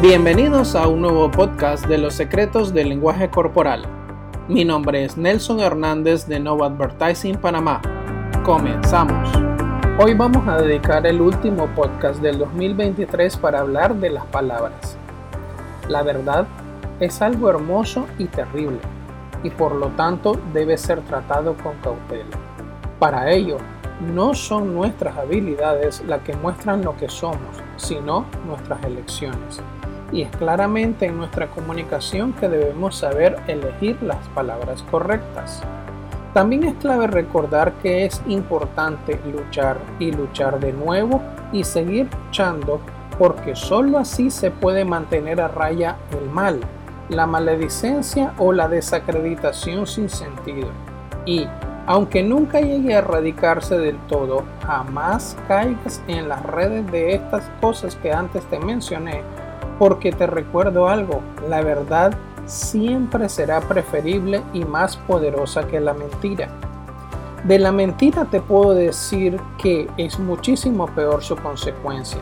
Bienvenidos a un nuevo podcast de los secretos del lenguaje corporal. Mi nombre es Nelson Hernández de Nova Advertising Panamá. Comenzamos. Hoy vamos a dedicar el último podcast del 2023 para hablar de las palabras. La verdad es algo hermoso y terrible y por lo tanto debe ser tratado con cautela. Para ello, no son nuestras habilidades las que muestran lo que somos, sino nuestras elecciones y es claramente en nuestra comunicación que debemos saber elegir las palabras correctas. También es clave recordar que es importante luchar y luchar de nuevo y seguir luchando porque sólo así se puede mantener a raya el mal, la maledicencia o la desacreditación sin sentido. Y, aunque nunca llegue a erradicarse del todo, jamás caigas en las redes de estas cosas que antes te mencioné porque te recuerdo algo, la verdad siempre será preferible y más poderosa que la mentira. De la mentira te puedo decir que es muchísimo peor su consecuencia.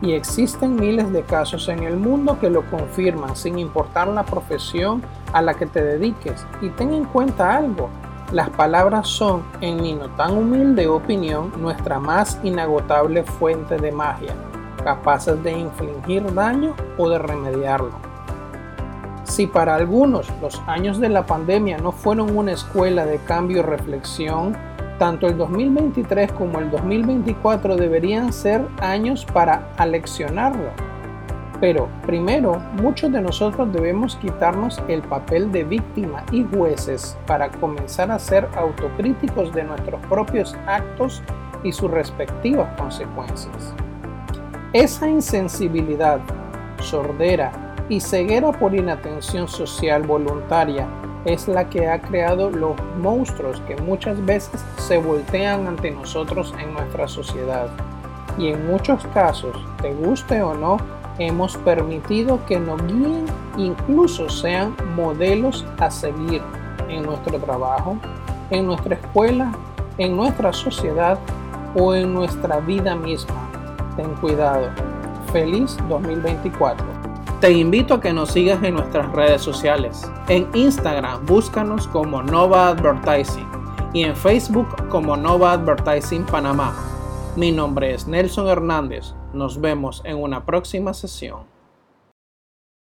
Y existen miles de casos en el mundo que lo confirman sin importar la profesión a la que te dediques. Y ten en cuenta algo, las palabras son, en mi no tan humilde opinión, nuestra más inagotable fuente de magia capaces de infligir daño o de remediarlo. Si para algunos los años de la pandemia no fueron una escuela de cambio y reflexión, tanto el 2023 como el 2024 deberían ser años para aleccionarlo. Pero primero, muchos de nosotros debemos quitarnos el papel de víctima y jueces para comenzar a ser autocríticos de nuestros propios actos y sus respectivas consecuencias. Esa insensibilidad, sordera y ceguera por inatención social voluntaria es la que ha creado los monstruos que muchas veces se voltean ante nosotros en nuestra sociedad. Y en muchos casos, te guste o no, hemos permitido que nos guíen, incluso sean modelos a seguir en nuestro trabajo, en nuestra escuela, en nuestra sociedad o en nuestra vida misma ten cuidado. Feliz 2024. Te invito a que nos sigas en nuestras redes sociales. En Instagram búscanos como Nova Advertising y en Facebook como Nova Advertising Panamá. Mi nombre es Nelson Hernández. Nos vemos en una próxima sesión.